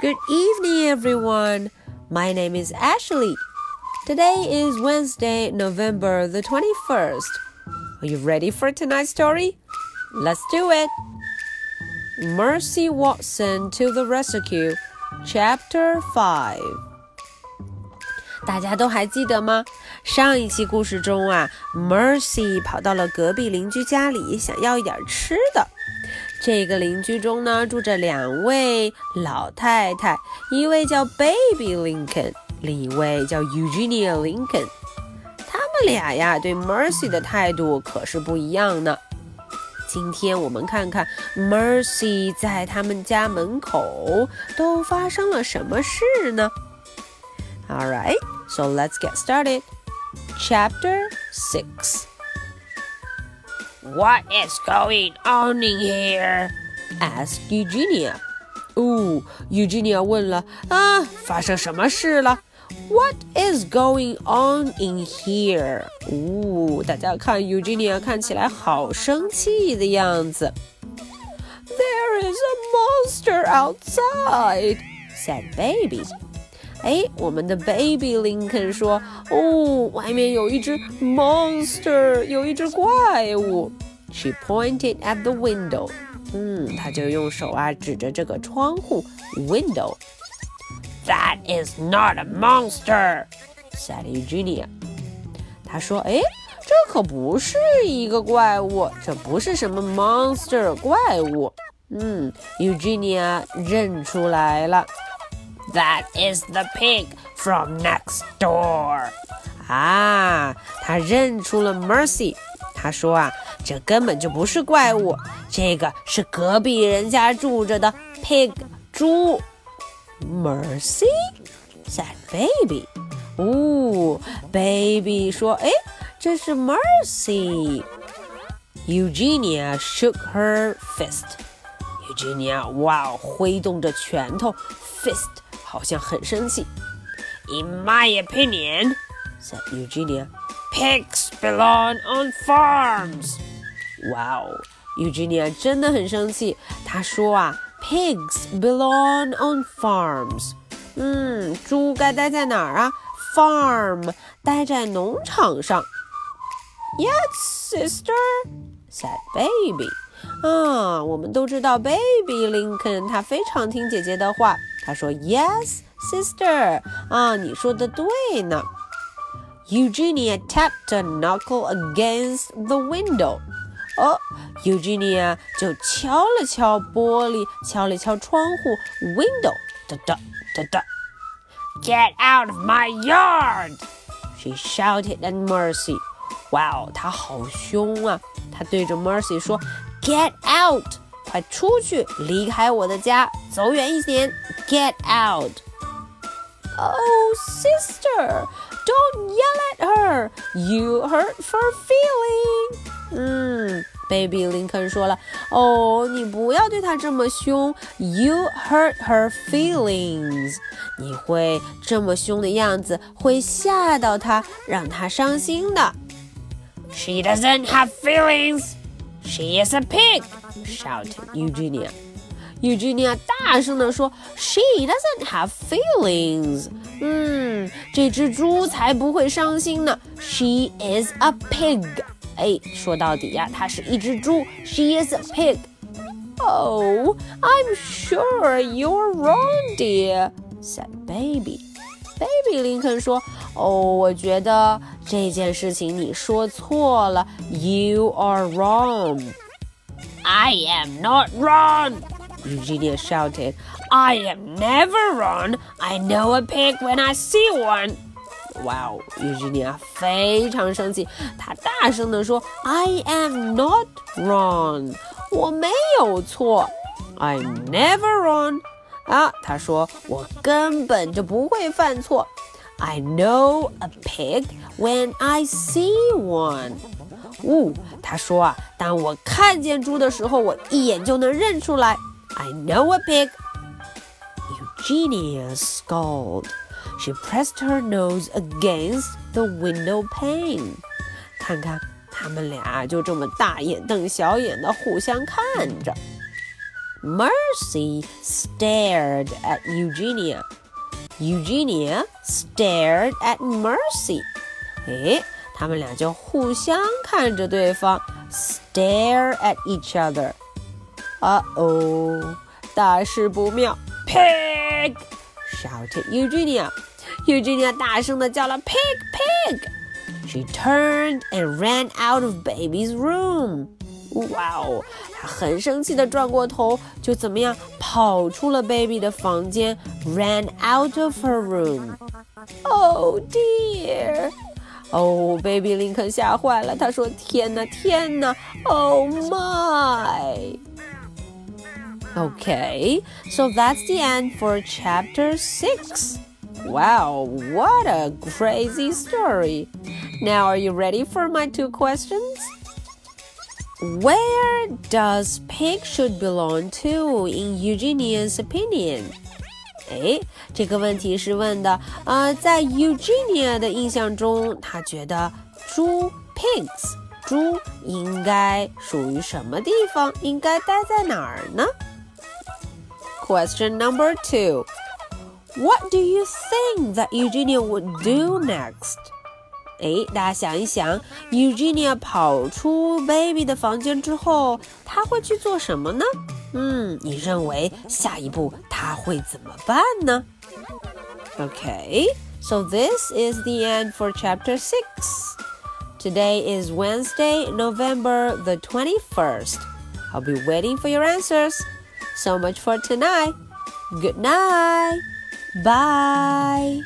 Good evening, everyone. My name is Ashley. Today is Wednesday, November the 21st. Are you ready for tonight's story? Let's do it. Mercy Watson to the Rescue, Chapter 5. 大家都还记得吗？上一期故事中啊，Mercy 跑到了隔壁邻居家里，想要一点吃的。 这个邻居中呢，住着两位老太太，一位叫 Baby Lincoln，另一位叫 Eugenia Lincoln。他们俩呀，对 Mercy 的态度可是不一样呢。今天我们看看 Mercy 在他们家门口都发生了什么事呢？All right, so let's get started. Chapter Six. What is going on in here? asked Eugenia. 哦，Eugenia 问了啊，发生什么事了？What is going on in here？哦，大家看 Eugenia 看起来好生气的样子。There is a monster outside," said Baby. 哎，我们的 Baby Lincoln 说：“哦，外面有一只 monster，有一只怪物。” She pointed at the window. 嗯，她就用手啊指着这个窗户 window. That is not a monster, said Eugenia. 她说：“哎，这可不是一个怪物，这不是什么 monster 怪物。”嗯，Eugenia 认出来了。 That is the pig from next door. 啊，她认出了 Mercy。她说啊。这根本就不是怪物，这个是隔壁人家住着的 pig 猪。Mercy said baby。哦，baby 说，哎，这是 Mercy。Eugenia shook her fist。Eugenia 哇，挥动着拳头，fist 好像很生气。In my opinion, said Eugenia, pigs belong on farms. 哇哦，Eugenia 真的很生气。她说啊，Pigs belong on farms。嗯，猪该待在哪儿啊？Farm，待在农场上。Yes, sister, said baby。啊，我们都知道 Baby Lincoln 他非常听姐姐的话。 他说，Yes, sister。啊，你说的对呢。Eugenia tapped a knuckle against the window. 哦，Eugenia 就敲了敲玻璃，敲了敲窗户，window，哒哒哒哒。Get out of my yard! She shouted at Mercy. 哇哦，她好凶啊！她对着 Mercy 说：“Get out！ 快出去，离开我的家，走远一点。Get out！” Oh, sister, don't yell at her. You hurt her feeling. 嗯，Baby 林肯说了，哦，你不要对她这么凶，You hurt her feelings，你会这么凶的样子会吓到她，让她伤心的。She doesn't have feelings. She is a pig. Shouted Eugenia. Eugenia 大声地说：“She doesn't have feelings。”嗯，这只猪才不会伤心呢。She is a pig。哎，说到底呀，它是一只猪。She is a pig. Oh, I'm sure you're wrong, dear," said Baby. Baby 林肯说：“哦，我觉得这件事情你说错了。You are wrong." I am not wrong. Eugenia shouted. I am never wrong. I know a pig when I see one. 哇哦，Eugenia 非常生气，她大声地说：“I am not wrong，我没有错，I'm never wrong。”啊，她说我根本就不会犯错，I know a pig when I see one。 呜，她说啊，当我看见猪的时候，我一眼就能认出来，I know a pig。Eugenia scolded. She pressed her nose against the window pane. 看看，他们俩就这么大眼瞪小眼的互相看着。 Mercy stared at Eugenia. Eugenia stared at Mercy. 诶， 他们俩就互相看着对方，stare at each other. 啊哦大事不妙！Pig! shouted Eugenia. Eugenia 大声的叫了 "Pig, pig!" She turned and ran out of baby's room. 哇哦，她很生气的转过头，就怎么样跑出了 baby 的房间，ran out of her room. Oh dear! 哦，baby 林肯吓坏了，他说：“天哪，天哪！Oh my!” Okay, so that's the end for chapter 6. Wow, what a crazy story. Now, are you ready for my two questions? Where does pig should belong to in Eugenia's opinion? 哎，这个问题是问的，呃，在 Eugenia 的印象中，他觉得猪 pigs 猪应该属于什么地方？应该待在哪儿呢？Question number two. What do you think that Eugenia would do next? 哎，大家想一想，Eugenia 跑出 Baby 的房间之后，她会去做什么呢？ 嗯，你认为下一步她会怎么办呢？Okay, so this is the end for chapter 6. Today is Wednesday, November the 21st. I'll be waiting for your answers. So much for tonight. Good night. Bye.